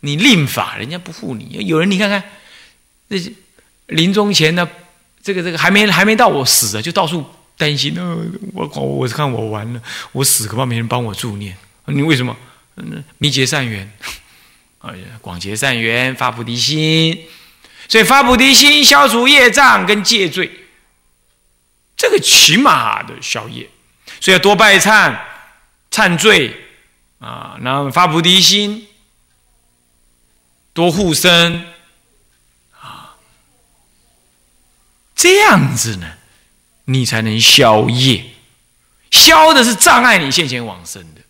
你令法，人家不护你。有人你看看，那些临终前呢，这个这个还没还没到我死啊，就到处担心。呃，我我我看我完了，我死恐怕没人帮我助念。你为什么？嗯，密结善缘，哎呀，广结善缘，发菩提心。所以发菩提心，消除业障跟戒罪，这个起码的消业。所以要多拜忏、忏罪啊，然后发菩提心，多护身啊，这样子呢，你才能消业。消的是障碍你现前往生的，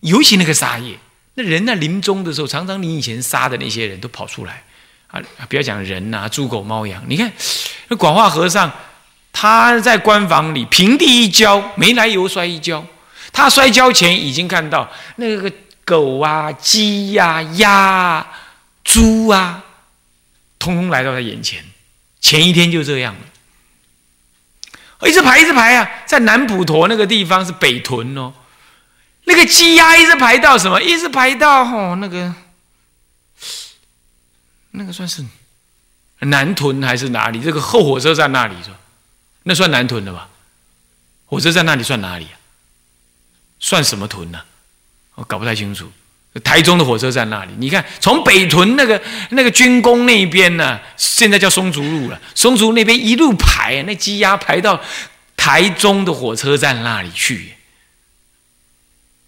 尤其那个杀业。那人在临终的时候，常常你以前杀的那些人都跑出来。啊，不要讲人呐，猪狗猫羊，你看那广化和尚，他在官房里平地一跤，没来由摔一跤。他摔跤前已经看到那个狗啊、鸡呀、鸭、猪啊，通通来到他眼前。前一天就这样了，一直排一直排啊，在南普陀那个地方是北屯哦，那个鸡鸭一直排到什么？一直排到吼那个。那个算是南屯还是哪里？这个后火车站那里是吧？那算南屯的吧？火车站那里算哪里啊？算什么屯呢？我搞不太清楚。台中的火车站那里，你看从北屯那个那个军工那边呢，现在叫松竹路了。松竹那边一路排，那鸡鸭排到台中的火车站那里去，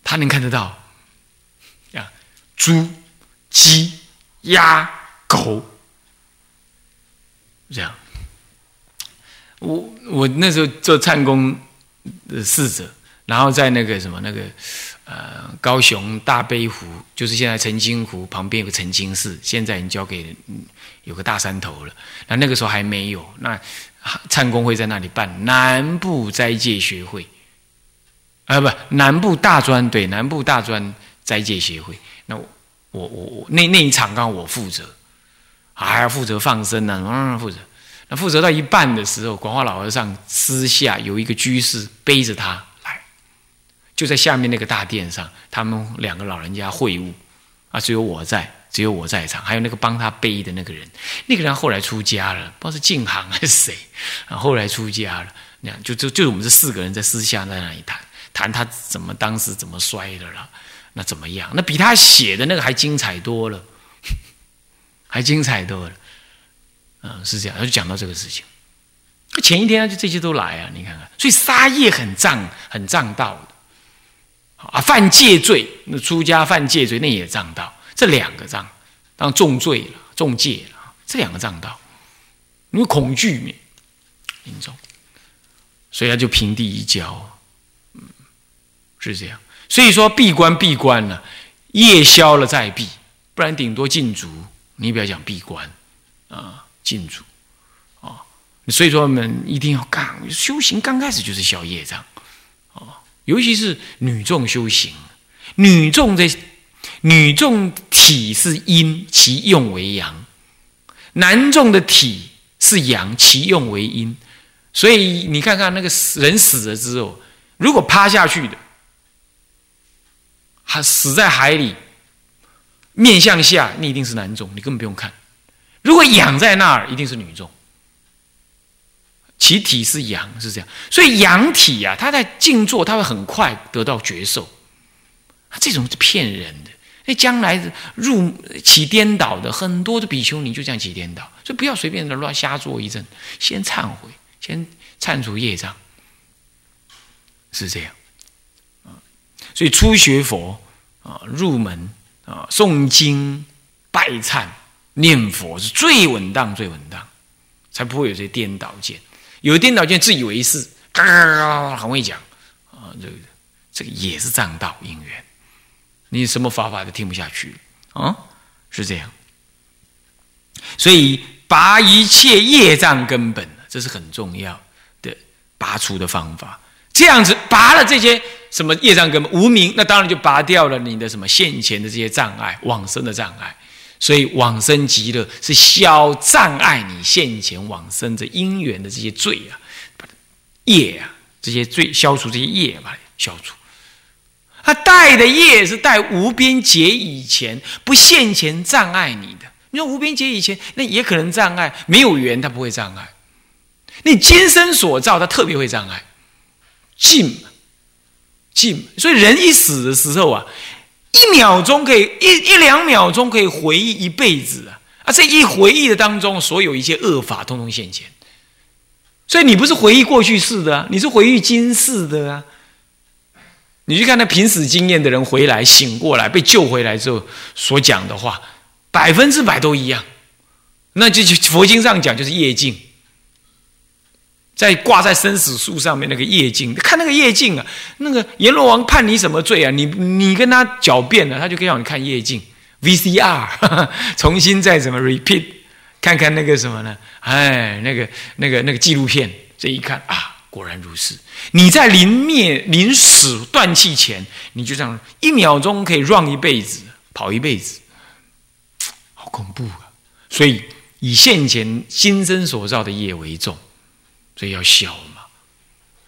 他能看得到啊？猪、鸡、鸭。狗，这样，我我那时候做灿公的侍者，然后在那个什么那个呃高雄大悲湖，就是现在澄清湖旁边有个澄清寺，现在已经交给有个大山头了。那那个时候还没有，那灿公会在那里办南部斋戒学会，啊不，南部大专对南部大专斋戒协会。那我我我那那一场刚好我负责。还要负责放生呢，嗯，负责。那负责到一半的时候，广化老和尚私下有一个居士背着他，就在下面那个大殿上，他们两个老人家会晤，啊，只有我在，只有我在场，还有那个帮他背的那个人，那个人后来出家了，不知道是净行还是谁，啊，后来出家了。那样就就就我们这四个人在私下在那里谈，谈他怎么当时怎么摔的了，那怎么样？那比他写的那个还精彩多了。还精彩多了，嗯，是这样，他就讲到这个事情。前一天就这些都来啊，你看看，所以杀业很仗，很仗道的。啊，犯戒罪，那出家犯戒罪，那也障道。这两个障，当重罪了，重戒了，这两个障道，因为恐惧面严重，所以他就平地一跤，嗯，是这样。所以说闭关闭关了，业消了再闭，不然顶多禁足。你不要讲闭关啊，禁足啊，所以说我们一定要刚修行，刚开始就是消业障啊，尤其是女众修行，女众的女众体是阴，其用为阳；男众的体是阳，其用为阴。所以你看看那个人死了之后，如果趴下去的，还死在海里。面向下，你一定是男众，你根本不用看。如果仰在那儿，一定是女众。其体是阳，是这样。所以阳体呀，他在静坐，他会很快得到觉受。这种是骗人的。那将来入起颠倒的很多的比丘尼就这样起颠倒，所以不要随便的乱瞎做一阵，先忏悔，先忏除业障，是这样。所以初学佛啊，入门。啊，诵经、拜忏、念佛是最稳当、最稳当，才不会有这些颠倒见。有颠倒见，自以为是，嘎嘎嘎，很会讲啊，这个这个也是障道因缘。你什么法法都听不下去啊，是这样。所以拔一切业障根本，这是很重要的拔除的方法。这样子拔了这些。什么业障根本无名，那当然就拔掉了你的什么现前的这些障碍，往生的障碍。所以往生极乐是消障碍你现前往生的因缘的这些罪啊，业啊，这些罪消除这些业吧消除。他带的业是带无边劫以前不现前障碍你的。你说无边劫以前，那也可能障碍，没有缘，它不会障碍。你今生所造，它特别会障碍。尽，尽。所以人一死的时候啊，一秒钟可以一一两秒钟可以回忆一辈子啊。啊，这一回忆的当中，所有一切恶法通通现前。所以你不是回忆过去式的啊，你是回忆今世的啊。你去看那濒死经验的人回来醒过来被救回来之后所讲的话。百分之百都一样，那就佛经上讲就是业境，在挂在生死树上面那个夜镜，看那个夜镜啊，那个阎罗王判你什么罪啊？你你跟他狡辩了，他就可以让你看夜镜 VCR，重新再怎么 repeat，看看那个什么呢？哎，那个那个那个纪录片，这一看啊，果然如是。你在临灭临死断气前，你就这样一秒钟可以 run 一辈子，跑一辈子。好恐怖啊！所以以现前今生所造的业为重，所以要消嘛，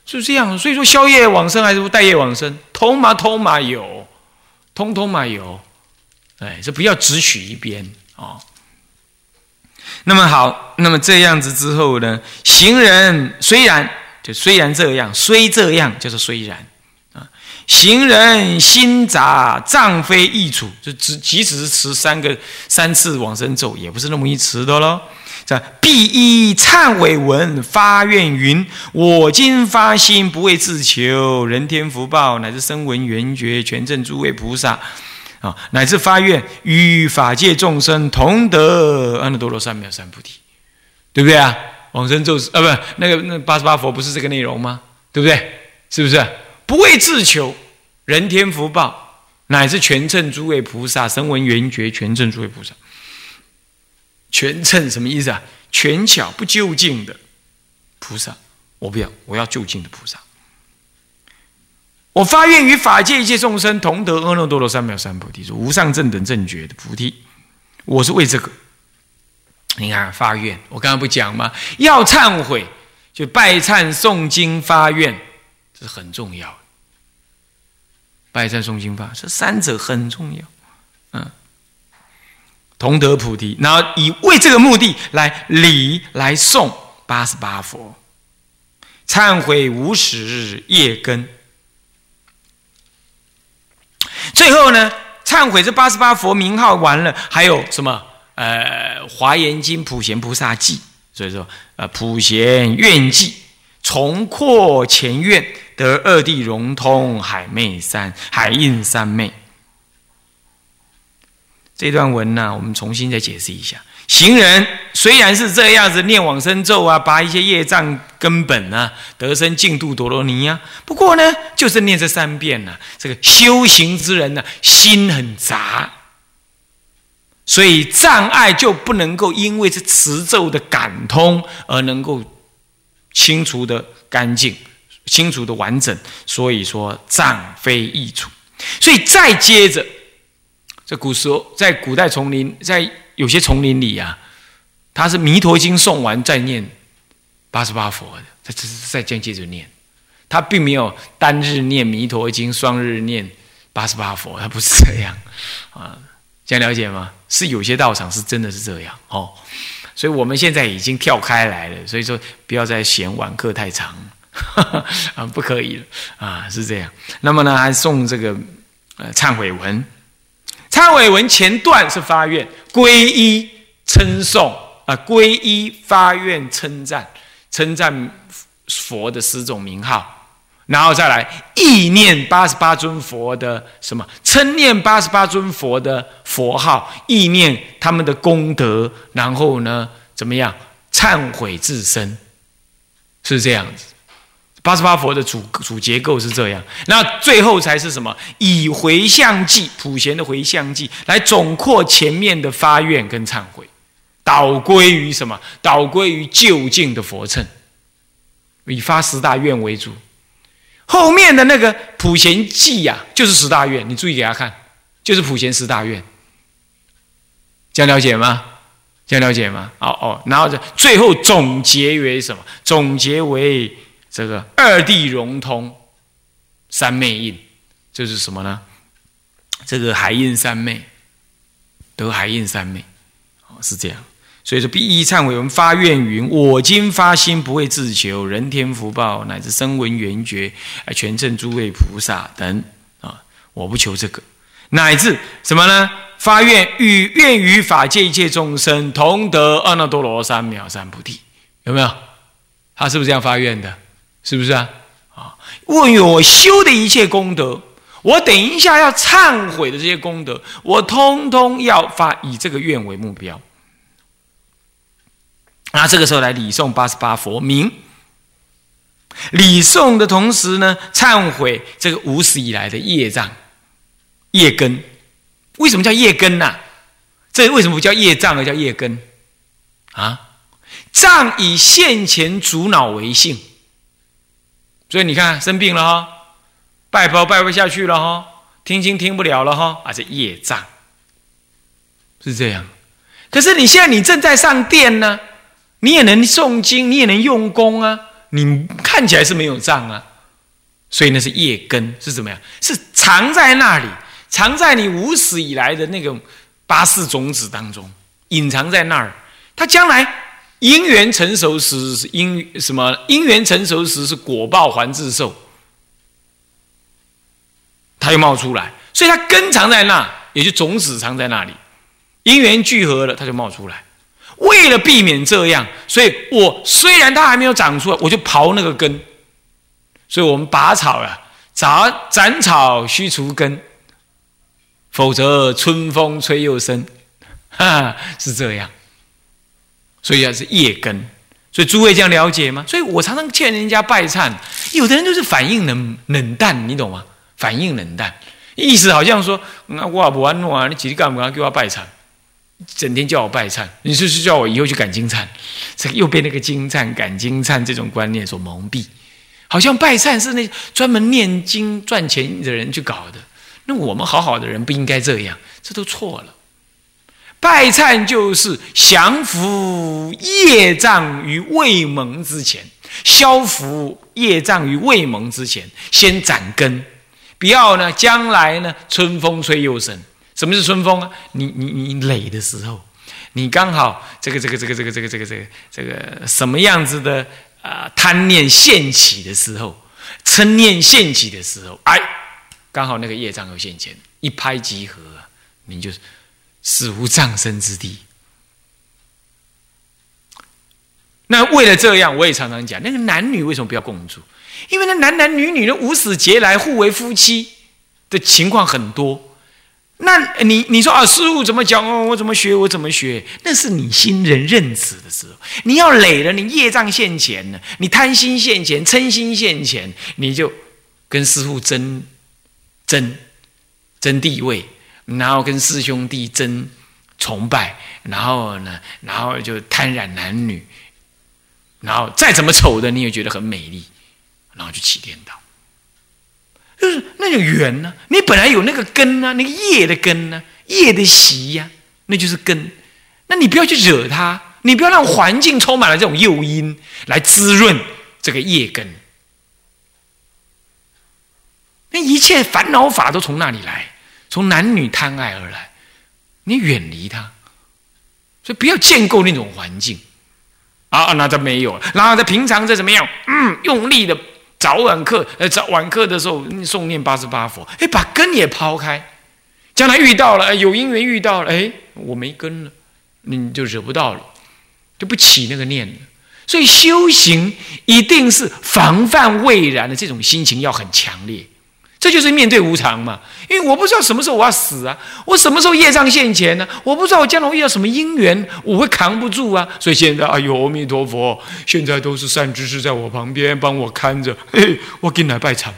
是这样。所以说消业往生还是不带业往生，通嘛通嘛有，通通嘛有。哎，这不要只取一边啊。那么好，那么这样子之后呢，行人虽然就虽然这样，虽这样就是虽然啊。行人心杂，障非易除。就只即使是持三个三次往生咒，也不是那么易持的喽。这必依忏悔文发愿云：我今发心，不为自求人天福报，乃至声闻缘觉全证诸位菩萨啊，乃至发愿与法界众生同得阿耨多罗三藐三菩提，对不对啊？往生咒啊，不，那个那八十八佛不是这个内容吗？对不对？是不是？不为自求人天福报，乃至全称诸位菩萨、声闻缘觉全称诸位菩萨。全称什么意思啊？全巧不究竟的菩萨，我不要，我要就近的菩萨。我发愿与法界一切众生同得阿耨多罗三藐三菩提，是无上正等正觉的菩提。我是为这个，你看发愿，我刚刚不讲吗？要忏悔，就拜忏诵经发愿。这是很重要的，拜忏诵经法，这三者很重要。嗯，同得菩提，然后以为这个目的来礼来诵八十八佛，忏悔无始业根。最后呢，忏悔这八十八佛名号完了，还有什么？呃，《华严经》普贤菩萨记，所以说，呃，普贤愿记，重扩前愿。得二地融通，海昧三海印三昧。这段文呢，我们重新再解释一下。行人虽然是这样子念往生咒啊，把一些业障根本啊，得生净土陀罗尼啊，不过呢，就是念这三遍呢。这个修行之人呢，心很杂，所以障碍就不能够因为这持咒的感通而能够清除的干净。清除的完整，所以说障非易除。所以再接着，这古时候在古代丛林，在有些丛林里啊，他是弥陀经诵完再念八十八佛的，他只是再这样接着念，他并没有单日念弥陀经，双日念八十八佛，他不是这样啊。这样了解吗？是有些道场是真的是这样哦。所以我们现在已经跳开来了，所以说不要再嫌晚课太长。啊，不可以了啊，是这样。那么呢，还送这个呃忏悔文。忏悔文前段是发愿、皈依、称颂啊，皈依、发愿、称赞、称赞佛的十种名号，然后再来意念八十八尊佛的什么，称念八十八尊佛的佛号，意念他们的功德，然后呢，怎么样忏悔自身，是这样子。八十八佛的主主结构是这样，那最后才是什么？以回向记普贤的回向记来总括前面的发愿跟忏悔，导归于什么？导归于就近的佛乘，以发十大愿为主。后面的那个普贤记呀，就是十大愿，你注意给他看，就是普贤十大愿，这样了解吗？这样了解吗？哦哦，然后最后总结为什么？总结为。这个二地融通，三昧印，就是什么呢？这个海印三昧，得海印三昧，哦，是这样。所以说，必依忏悔文发愿云：我今发心，不会自求人天福报，乃至声闻缘觉，啊，全称诸位菩萨等啊，我不求这个，乃至什么呢？发愿与愿与法界一切众生同得阿耨多罗三藐三菩提，有没有？他是不是这样发愿的？是不是啊？啊，问我修的一切功德，我等一下要忏悔的这些功德，我通通要发以这个愿为目标。那这个时候来礼诵八十八佛名，礼诵的同时呢，忏悔这个无始以来的业障、业根。为什么叫业根呢？这为什么不叫业障而叫业根？啊，障以现前主脑为性，所以你看生病了哈，拜佛拜不下去了哈，听经听不了了哈，啊，这业障是这样。可是你现在你正在上殿呢。你也能诵经，你也能用功啊！你看起来是没有障啊，所以那是业根是怎么样？是藏在那里，藏在你无始以来的那种八世种子当中，隐藏在那儿。它将来因缘成熟时是因什么？因缘成熟时是果报还自受，它又冒出来，所以它根藏在那，也就种子藏在那里。因缘聚合了，它就冒出来。为了避免这样，所以我虽然它还没有长出来，我就刨那个根。所以我们拔草啊，斩斩草须除根，否则春风吹又生，哈，是这样。所以啊，是业根。所以诸位这样了解吗？所以我常常劝人家拜忏，有的人就是反应冷冷淡，你懂吗？反应冷淡，意思好像说，那我不安诺啊，你几天干嘛给我拜忏？整天叫我拜忏，你是是叫我以后去赶金忏，这又被那个金忏、赶金忏这种观念所蒙蔽，好像拜忏是那专门念经赚钱的人去搞的。那我们好好的人不应该这样，这都错了。拜忏就是降服业障于未蒙之前，消服业障于未蒙之前，先斩根，不要呢将来呢春风吹又生。什么是春风啊？你你你累的时候，你刚好这个这个这个这个这个这个这个这个什么样子的啊贪念现起的时候，嗔念现起的时候，哎，刚好那个业障又现前，一拍即合，你就是死无葬身之地。那为了这样，我也常常讲，那个男女为什么不要共住？因为那男男女女的无死劫来互为夫妻的情况很多。那你你说啊，师傅怎么讲哦？我怎么学？我怎么学？那是你新人认识的时候，你要累了，你业障现前了，你贪心现前，嗔心现前，你就跟师傅争争争地位，然后跟师兄弟争崇拜，然后呢，然后就贪染男女，然后再怎么丑的，你也觉得很美丽，然后就起颠倒。就是那种缘呢，你本来有那个根呢，那个叶的根呢，叶的习呀，那就是根。那你不要去惹它，你不要让环境充满了这种诱因来滋润这个叶根。那一切烦恼法都从那里来，从男女贪爱而来。你远离它，所以不要建构那种环境啊。那他没有，然后他平常在怎么样？嗯，用力的。早晚课，呃，早晚课的时候诵念八十八佛，哎，把根也抛开，将来遇到了，有因缘遇到了，哎，我没根了，你就惹不到了，就不起那个念了。所以修行一定是防范未然的这种心情要很强烈。这就是面对无常嘛，因为我不知道什么时候我要死啊，我什么时候业障现前呢？我不知道我将来遇到什么因缘，我会扛不住啊。所以现在，哎呦，阿弥陀佛，现在都是善知识在我旁边帮我看着，嘿，我给你来拜忏，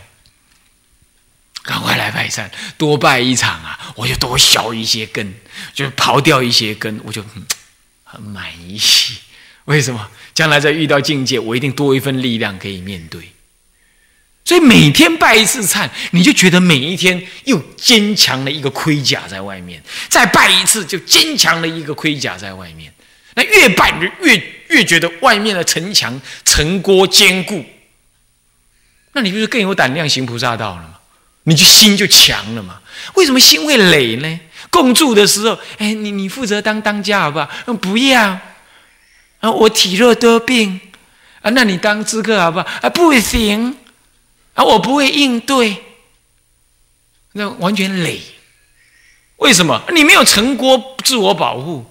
赶快来拜忏，多拜一场啊，我就多消一些根，就刨掉一些根，我就很满意。为什么？将来再遇到境界，我一定多一份力量可以面对。所以每天拜一次忏，你就觉得每一天又坚强了一个盔甲在外面；再拜一次，就坚强了一个盔甲在外面。那越拜越越觉得外面的城墙城郭坚固，那你不是更有胆量行菩萨道了吗？你就心就强了嘛。为什么心会累呢？共住的时候，哎，你你负责当当家好不好？不要啊，我体弱多病啊，那你当知客好不好？啊，不行啊，我不会应对，那完全累。为什么？你没有成锅自我保护，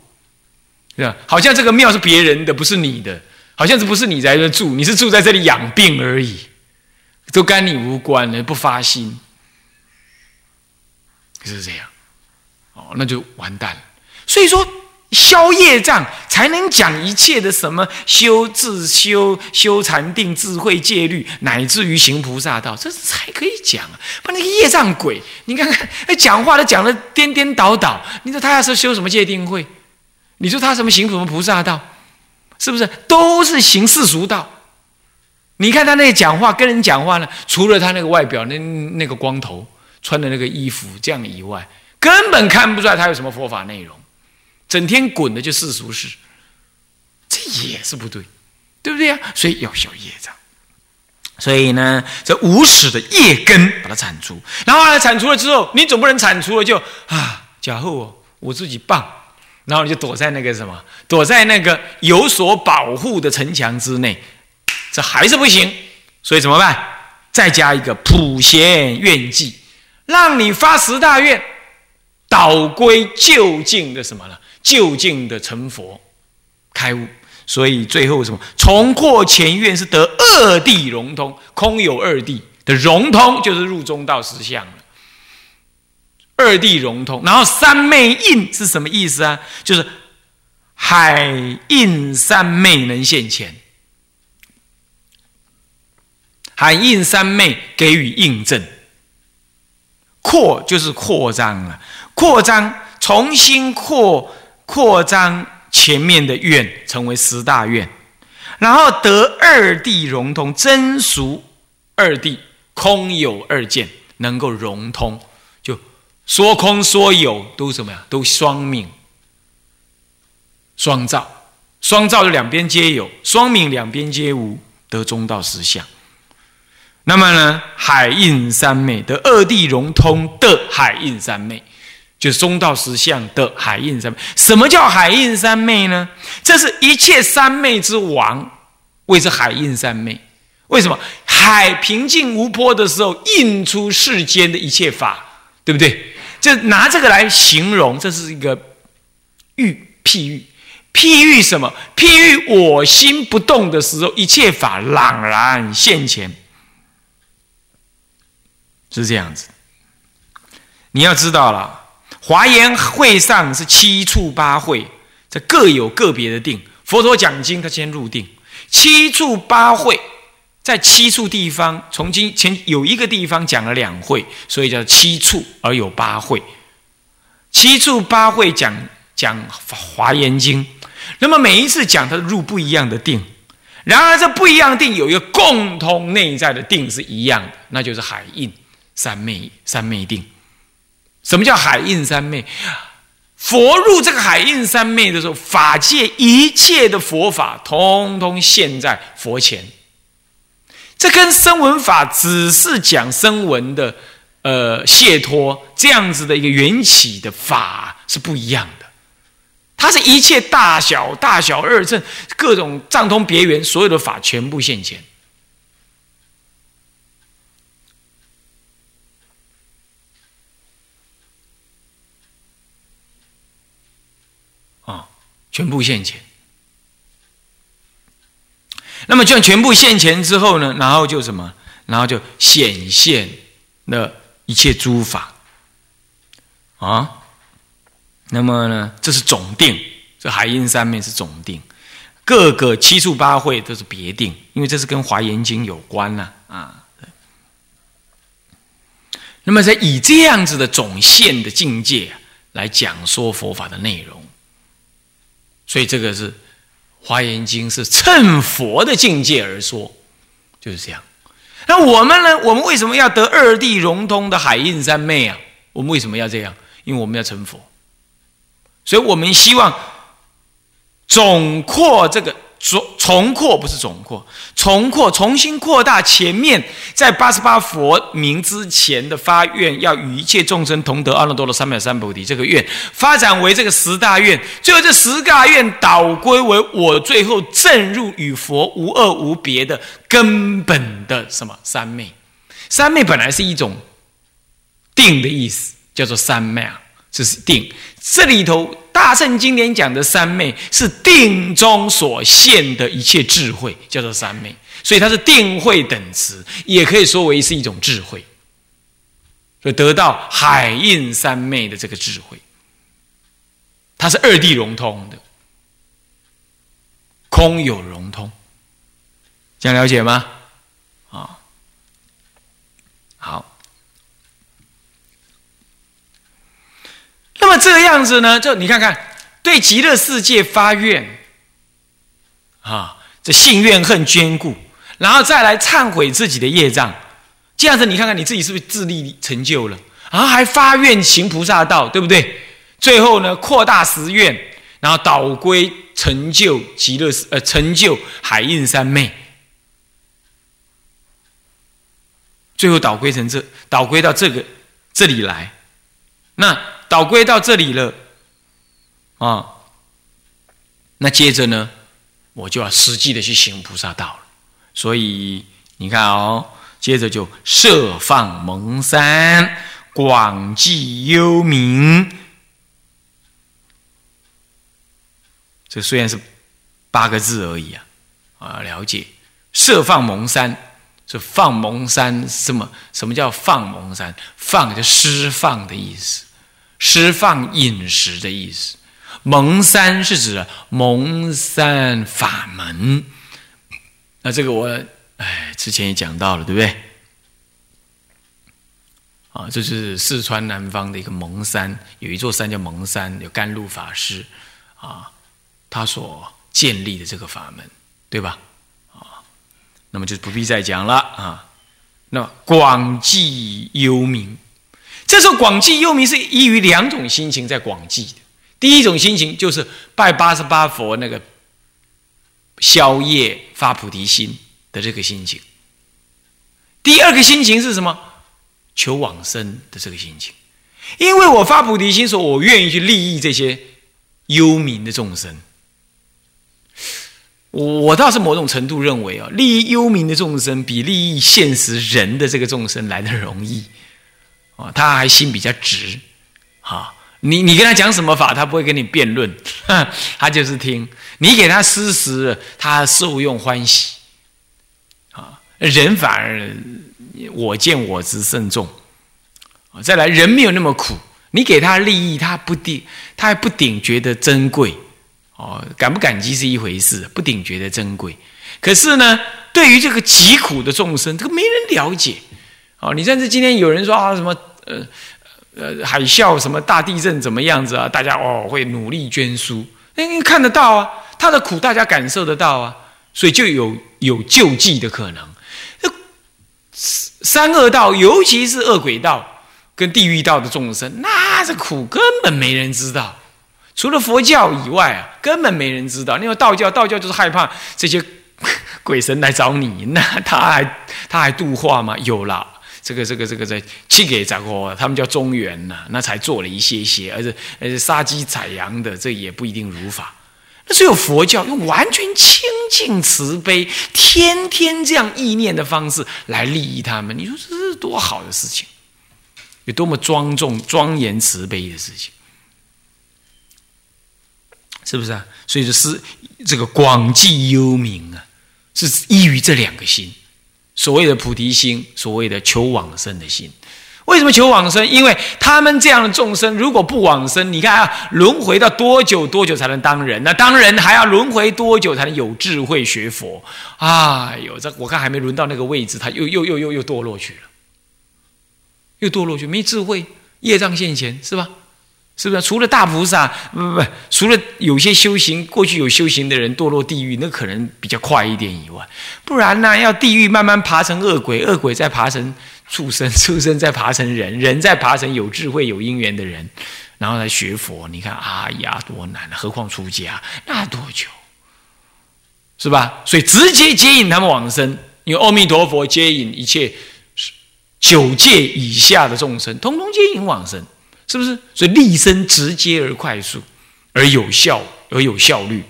对吧？好像这个庙是别人的，不是你的，好像是不是你在这住？你是住在这里养病而已，都跟你无关的，不发心，就是这样。哦，那就完蛋了。所以说，消业障才能讲一切的什么修自修、修禅定、智慧戒律，乃至于行菩萨道，这才可以讲啊。不，那个业障鬼，你看看，那讲话都讲的颠颠倒倒。你说他要是修什么戒定慧，你说他什么行什么菩萨道，是不是都是行世俗道？你看他那个讲话，跟人讲话呢，除了他那个外表那那个光头，穿的那个衣服这样以外。根本看不出来他有什么佛法内容，整天滚的就世俗事，这也是不对，对不对呀？所以要消业障。所以呢，这无始的业根把它铲除，然后呢，铲除了之后，你总不能铲除了就啊，假后我自己棒，然后你就躲在那个什么，躲在那个有所保护的城墙之内，这还是不行。所以怎么办？再加一个普贤愿记，让你发十大愿。导归就近的什么呢？就近的成佛开悟，所以最后什么？重扩前愿是得二地融通，空有二地的融通，就是入中道实相了。二地融通，然后三昧印是什么意思啊？就是海印三昧能现前，海印三昧给予印证，扩就是扩张了。扩张，重新扩扩张前面的愿，成为十大愿，然后得二谛融通，真俗二谛空有二见，能够融通，就说空说有都什么呀？都双命双照，双照的两边皆有，双命两边皆无，得中道实相。那么呢，海印三昧得二谛融通的海印三昧。就是中道实相的海印三昧。什么叫海印三昧呢？这是一切三昧之王，谓之海印三昧。为什么海平静无波的时候，印出世间的一切法，对不对？就拿这个来形容，这是一个喻譬喻，譬喻什么？譬喻我心不动的时候，一切法朗然现前，是这样子。你要知道了。华严会上是七处八会，这各有个别的定。佛陀讲经，他先入定。七处八会，在七处地方，从今前有一个地方讲了两会，所以叫七处而有八会。七处八会讲讲华严经，那么每一次讲他入不一样的定，然而这不一样的定有一个共同内在的定是一样的，那就是海印三昧三昧定。什么叫海印三昧？佛入这个海印三昧的时候，法界一切的佛法，通通现在佛前。这跟声闻法只是讲声闻的，呃，解脱这样子的一个缘起的法是不一样的。它是一切大小大小二正各种藏通别圆，所有的法全部现前。全部现前，那么这样全部现前之后呢？然后就什么？然后就显现了一切诸法啊。那么呢？这是总定，这海印三昧是总定，各个七处八会都是别定，因为这是跟华严经有关呐啊。那么在以这样子的总现的境界来讲说佛法的内容。所以这个是《华严经》是趁佛的境界而说，就是这样。那我们呢？我们为什么要得二地融通的海印三昧啊？我们为什么要这样？因为我们要成佛。所以我们希望总括这个说重扩不是总扩，重扩重新扩大前面在八十八佛名之前的发愿，要与一切众生同得阿耨多罗三藐三菩提这个愿，发展为这个十大愿，最后这十大愿导归为我最后证入与佛无二无别的根本的什么三昧。三昧本来是一种定的意思，叫做三昧啊，这是定。这里头。大圣经典讲的三昧是定中所现的一切智慧，叫做三昧，所以它是定慧等词，也可以说为是一种智慧，所以得到海印三昧的这个智慧，它是二谛融通的，空有融通，这样了解吗？那么这个样子呢？就你看看，对极乐世界发愿，啊，这信怨恨坚固，然后再来忏悔自己的业障，这样子你看看你自己是不是自立成就了？然后还发愿行菩萨道，对不对？最后呢，扩大十愿，然后导归成就极乐，呃，成就海印三昧，最后导归成这，导归到这个这里来，那。导归到这里了，啊，那接着呢，我就要实际的去行菩萨道了。所以你看哦，接着就设放蒙山，广济幽冥。这虽然是八个字而已啊，啊，了解设放蒙山，是放蒙山什么？什么叫放蒙山？放就释放的意思。释放饮食的意思，蒙山是指蒙山法门。那这个我哎之前也讲到了，对不对？啊，这是四川南方的一个蒙山，有一座山叫蒙山，有甘露法师啊，他所建立的这个法门，对吧？啊，那么就不必再讲了啊。那广济幽冥。这时候广济幽冥是依于两种心情在广济的。第一种心情就是拜八十八佛那个宵夜发菩提心的这个心情。第二个心情是什么？求往生的这个心情。因为我发菩提心，说我愿意去利益这些幽冥的众生。我倒是某种程度认为啊，利益幽冥的众生比利益现实人的这个众生来的容易。哦，他还心比较直，哈，你你跟他讲什么法，他不会跟你辩论，他就是听你给他施食，他受用欢喜，啊，人反而我见我执甚重，再来人没有那么苦，你给他利益，他不顶，他还不顶觉得珍贵，哦，感不感激是一回事，不顶觉得珍贵，可是呢，对于这个疾苦的众生，这个没人了解。哦，你甚至今天有人说啊，什么呃呃海啸，什么大地震怎么样子啊？大家哦会努力捐书，为看得到啊，他的苦大家感受得到啊，所以就有有救济的可能。三恶道，尤其是恶鬼道跟地狱道的众生，那这苦根本没人知道，除了佛教以外啊，根本没人知道。因为道教，道教就是害怕这些 鬼神来找你，那他还他还度化吗？有了。这个这个这个在去给咋个？他们叫中原呐，那才做了一些些，而且而且杀鸡宰羊的，这也不一定如法。那只有佛教用完全清净慈悲，天天这样意念的方式来利益他们。你说这是多好的事情，有多么庄重、庄严、慈悲的事情，是不是啊？所以就是这个广济幽冥啊，是依于这两个心。所谓的菩提心，所谓的求往生的心，为什么求往生？因为他们这样的众生，如果不往生，你看啊，轮回到多久多久才能当人？那当人还要轮回多久才能有智慧学佛？哎呦，这我看还没轮到那个位置，他又又又又又堕落去了，又堕落去，没智慧，业障现前，是吧？是不是？除了大菩萨，不不不，除了有些修行过去有修行的人堕落地狱，那可能比较快一点以外，不然呢，要地狱慢慢爬成恶鬼，恶鬼再爬成畜生，畜生再爬成人，人再爬成有智慧有因缘的人，然后来学佛。你看，哎呀，多难！何况出家，那多久？是吧？所以直接接引他们往生，因为阿弥陀佛接引一切九界以下的众生，通通接引往生，是不是？所以立身直接而快速，而有效而有效率。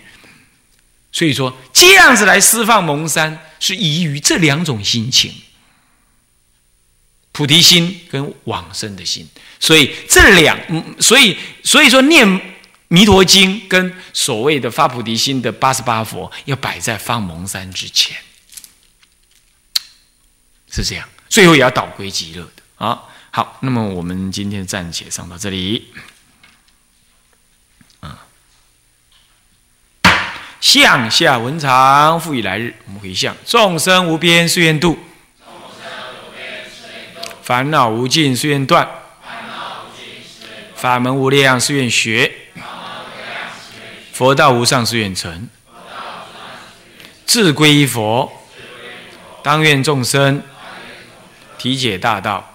所以说，这样子来释放蒙山，是依于这两种心情：菩提心跟往生的心。所以这两，所以所以说念。弥陀经跟所谓的发菩提心的八十八佛，要摆在放蒙山之前，是这样。最后也要导归极乐的啊。好，那么我们今天暂且上到这里。啊，向下文长，复以来日，我们回向：众生无边誓愿度，烦恼无尽誓愿断，法门无量誓愿学。佛道无上誓愿成，自归依佛，当愿众生体解大道，